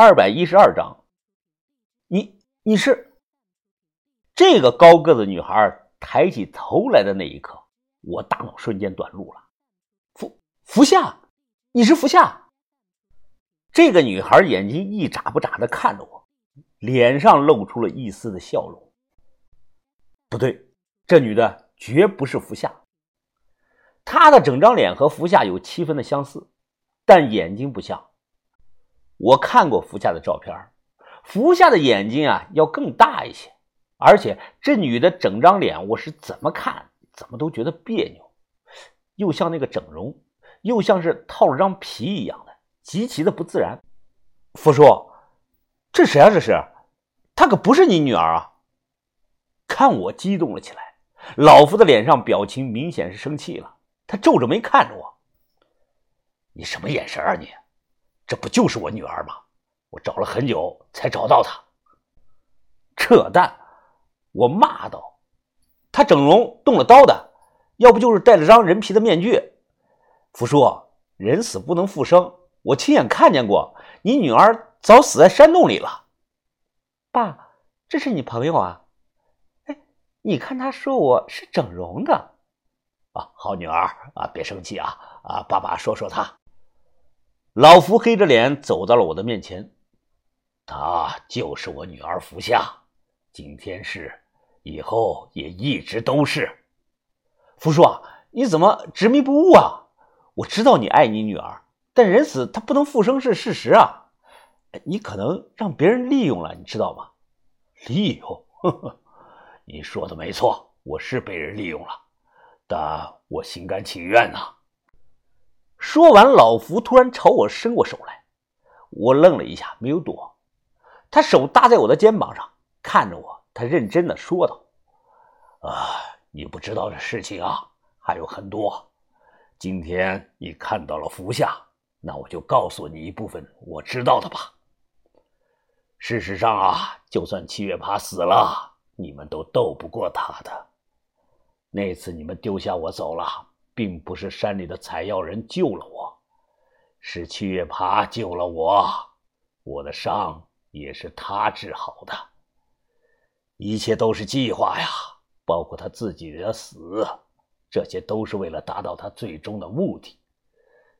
二百一十二章，你你是这个高个子女孩抬起头来的那一刻，我大脑瞬间短路了。福福夏，你是福夏？这个女孩眼睛一眨不眨的看着我，脸上露出了一丝的笑容。不对，这女的绝不是福夏。她的整张脸和福夏有七分的相似，但眼睛不像。我看过福夏的照片，福夏的眼睛啊要更大一些，而且这女的整张脸，我是怎么看怎么都觉得别扭，又像那个整容，又像是套了张皮一样的，极其的不自然。福叔，这谁啊？这是，她可不是你女儿啊！看我激动了起来，老福的脸上表情明显是生气了，他皱着眉看着我：“你什么眼神啊你？”这不就是我女儿吗？我找了很久才找到她。扯淡！我骂道：“她整容动了刀的，要不就是戴了张人皮的面具。”福叔，人死不能复生，我亲眼看见过，你女儿早死在山洞里了。爸，这是你朋友啊？哎，你看他说我是整容的。啊，好女儿啊，别生气啊啊！爸爸说说他。老福黑着脸走到了我的面前，她就是我女儿福夏，今天是，以后也一直都是。福叔啊，你怎么执迷不悟啊？我知道你爱你女儿，但人死他不能复生是事实啊，你可能让别人利用了，你知道吗？利用？呵呵，你说的没错，我是被人利用了，但我心甘情愿呐。说完，老福突然朝我伸过手来，我愣了一下，没有躲。他手搭在我的肩膀上，看着我，他认真的说道：“啊，你不知道的事情啊，还有很多。今天你看到了福夏，那我就告诉你一部分我知道的吧。事实上啊，就算七月爬死了，你们都斗不过他的。那次你们丢下我走了。”并不是山里的采药人救了我，是七月爬救了我。我的伤也是他治好的。一切都是计划呀，包括他自己的死，这些都是为了达到他最终的目的。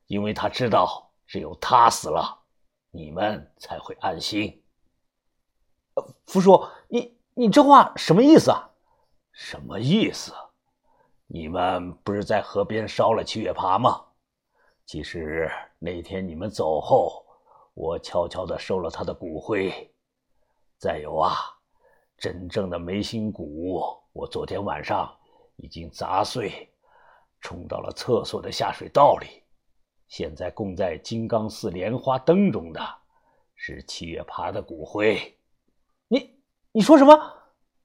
因为他知道，只有他死了，你们才会安心。福叔，你你这话什么意思啊？什么意思？你们不是在河边烧了七月爬吗？其实那天你们走后，我悄悄的收了他的骨灰。再有啊，真正的眉心骨，我昨天晚上已经砸碎，冲到了厕所的下水道里。现在供在金刚寺莲花灯中的，是七月爬的骨灰。你你说什么？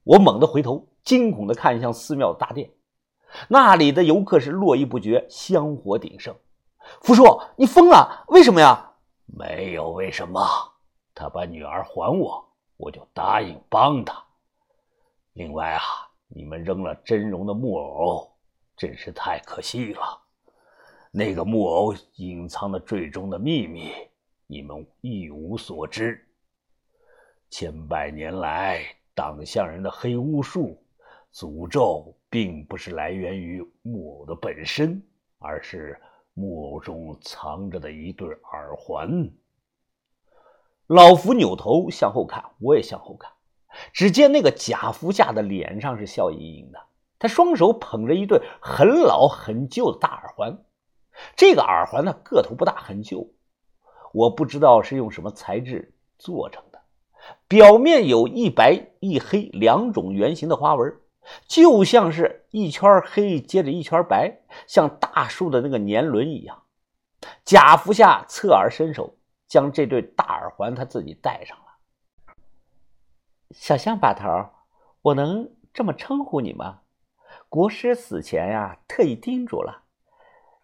我猛地回头，惊恐的看向寺庙大殿。那里的游客是络绎不绝，香火鼎盛。福叔，你疯了？为什么呀？没有为什么，他把女儿还我，我就答应帮他。另外啊，你们扔了真容的木偶，真是太可惜了。那个木偶隐藏的最终的秘密，你们一无所知。千百年来，党项人的黑巫术。诅咒并不是来源于木偶的本身，而是木偶中藏着的一对耳环。老福扭头向后看，我也向后看。只见那个假福下的脸上是笑盈盈的，他双手捧着一对很老很旧的大耳环。这个耳环呢，个头不大，很旧。我不知道是用什么材质做成的，表面有一白一黑两种圆形的花纹。就像是一圈黑接着一圈白，像大树的那个年轮一样。贾福夏侧耳伸手，将这对大耳环他自己戴上了。小象把头，我能这么称呼你吗？国师死前呀，特意叮嘱了，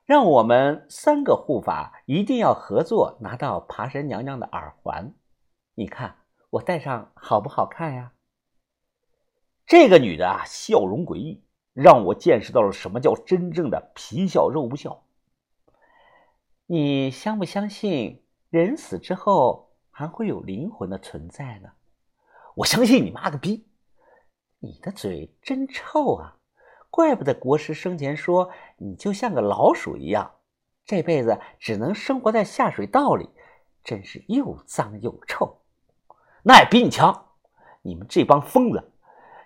让我们三个护法一定要合作拿到爬山娘娘的耳环。你看我戴上好不好看呀？这个女的啊，笑容诡异，让我见识到了什么叫真正的皮笑肉不笑。你相不相信人死之后还会有灵魂的存在呢？我相信你妈个逼！你的嘴真臭啊！怪不得国师生前说你就像个老鼠一样，这辈子只能生活在下水道里，真是又脏又臭。那也比你强！你们这帮疯子，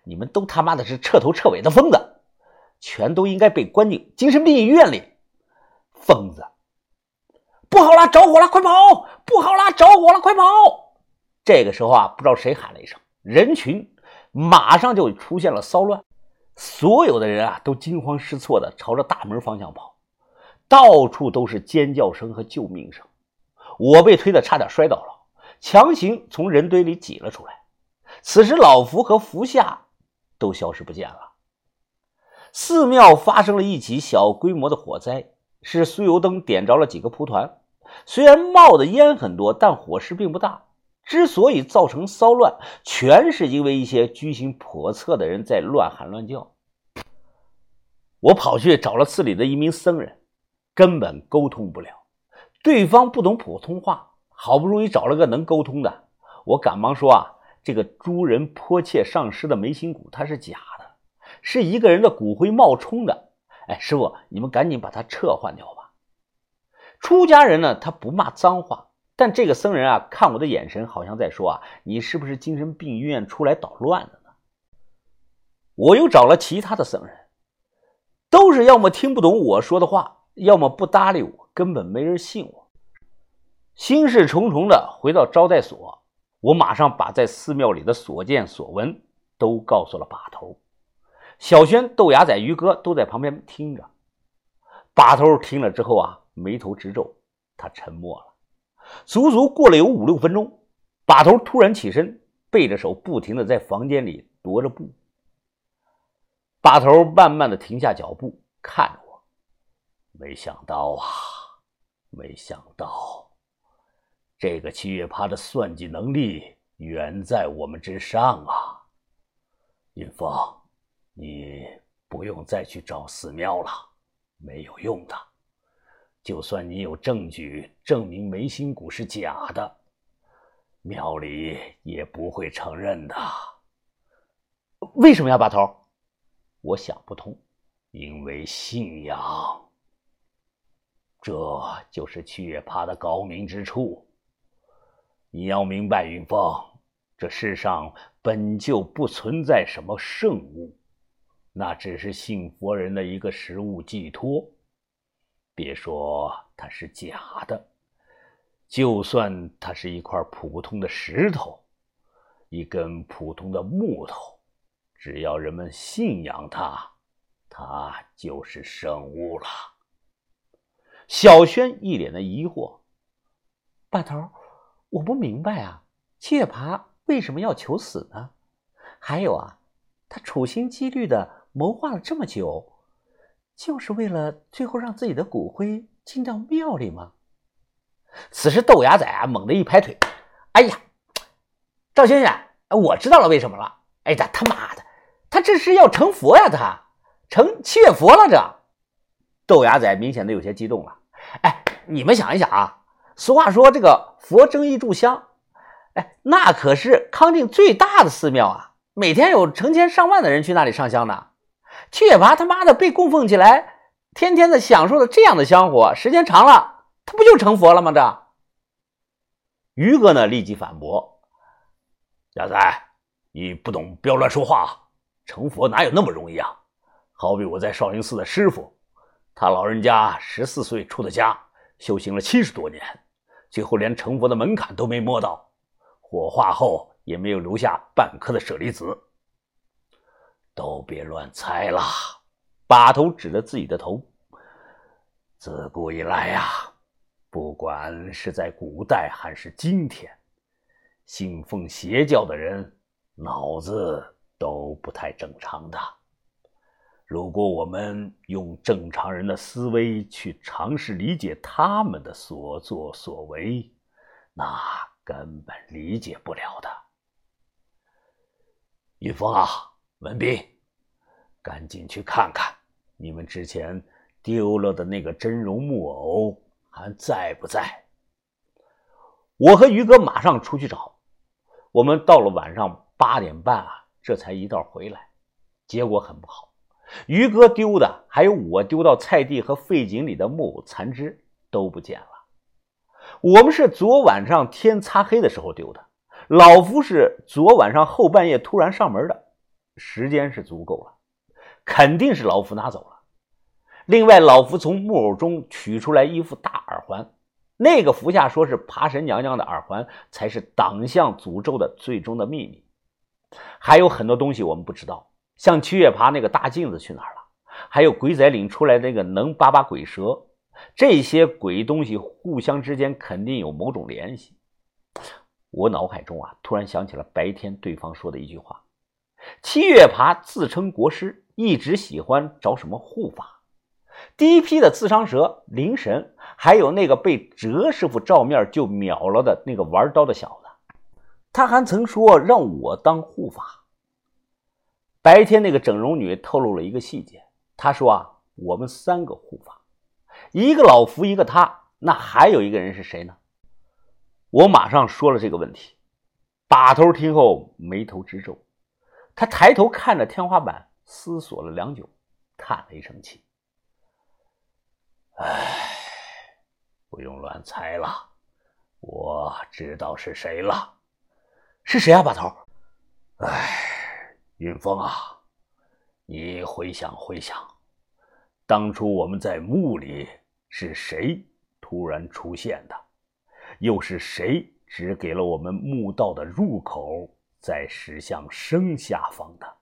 你们都他妈的是彻头彻尾的疯子，全都应该被关进精神病医院里！疯子！不好了，着火了，快跑！不好了，着火了，快跑！这个时候啊，不知道谁喊了一声，人群马上就出现了骚乱。所有的人啊，都惊慌失措的朝着大门方向跑，到处都是尖叫声和救命声。我被推的差点摔倒了，强行从人堆里挤了出来。此时，老福和福夏都消失不见了。寺庙发生了一起小规模的火灾，是酥油灯点着了几个蒲团。虽然冒的烟很多，但火势并不大。之所以造成骚乱，全是因为一些居心叵测的人在乱喊乱叫。我跑去找了寺里的一名僧人，根本沟通不了，对方不懂普通话。好不容易找了个能沟通的，我赶忙说：“啊，这个诸人迫切上师的眉心骨，它是假的，是一个人的骨灰冒充的。哎，师傅，你们赶紧把它撤换掉吧。”出家人呢，他不骂脏话。但这个僧人啊，看我的眼神好像在说啊，你是不是精神病医院出来捣乱的呢？我又找了其他的僧人，都是要么听不懂我说的话，要么不搭理我，根本没人信我。心事重重的回到招待所，我马上把在寺庙里的所见所闻都告诉了把头。小轩、豆芽仔、于哥都在旁边听着。把头听了之后啊，眉头直皱，他沉默了。足足过了有五六分钟，把头突然起身，背着手，不停的在房间里踱着步。把头慢慢的停下脚步，看着我，没想到啊，没想到，这个七月趴的算计能力远在我们之上啊！云峰，你不用再去找寺庙了，没有用的。就算你有证据证明眉心骨是假的，庙里也不会承认的。为什么要把头？我想不通。因为信仰，这就是七月趴的高明之处。你要明白，云峰，这世上本就不存在什么圣物，那只是信佛人的一个实物寄托。别说它是假的，就算它是一块普通的石头，一根普通的木头，只要人们信仰它，它就是圣物了。小轩一脸的疑惑：“把头，我不明白啊，七月爬为什么要求死呢？还有啊，他处心积虑的谋划了这么久。”就是为了最后让自己的骨灰进到庙里吗？此时豆芽仔啊猛地一拍腿：“哎呀，赵先生，我知道了为什么了！哎呀，他妈的，他这是要成佛呀！他成七月佛了！这豆芽仔明显的有些激动了。哎，你们想一想啊，俗话说这个佛争一炷香，哎，那可是康定最大的寺庙啊，每天有成千上万的人去那里上香呢。”七月八他妈的被供奉起来，天天的享受着这样的香火，时间长了，他不就成佛了吗？这于哥呢，立即反驳：“亚仔，你不懂，不要乱说话。成佛哪有那么容易啊？好比我在少林寺的师傅，他老人家十四岁出的家，修行了七十多年，最后连成佛的门槛都没摸到，火化后也没有留下半颗的舍利子。”都别乱猜了，把头指着自己的头。自古以来呀，不管是在古代还是今天，信奉邪教的人脑子都不太正常的。如果我们用正常人的思维去尝试理解他们的所作所为，那根本理解不了的。玉峰啊！文斌，赶紧去看看，你们之前丢了的那个真容木偶还在不在？我和于哥马上出去找。我们到了晚上八点半啊，这才一道回来。结果很不好，于哥丢的，还有我丢到菜地和废井里的木偶残肢都不见了。我们是昨晚上天擦黑的时候丢的，老夫是昨晚上后半夜突然上门的，时间是足够了，肯定是老夫拿走了。另外，老夫从木偶中取出来一副大耳环。那个服下说是爬神娘娘的耳环，才是党项诅咒的最终的秘密。还有很多东西我们不知道，像七月爬那个大镜子去哪儿了？还有鬼仔领出来那个能扒扒鬼蛇，这些鬼东西互相之间肯定有某种联系。我脑海中啊，突然想起了白天对方说的一句话：七月爬自称国师，一直喜欢找什么护法。第一批的刺伤蛇灵神，还有那个被哲师傅照面就秒了的那个玩刀的小子，他还曾说让我当护法。白天那个整容女透露了一个细节，她说啊，我们三个护法，一个老福，一个他，那还有一个人是谁呢？我马上说了这个问题，把头听后眉头直皱，他抬头看着天花板，思索了良久，叹了一声气。唉，不用乱猜了，我知道是谁了。是谁啊，把头？唉，云峰啊，你回想回想，当初我们在墓里是谁突然出现的？又是谁指给了我们墓道的入口，在石像生下方的？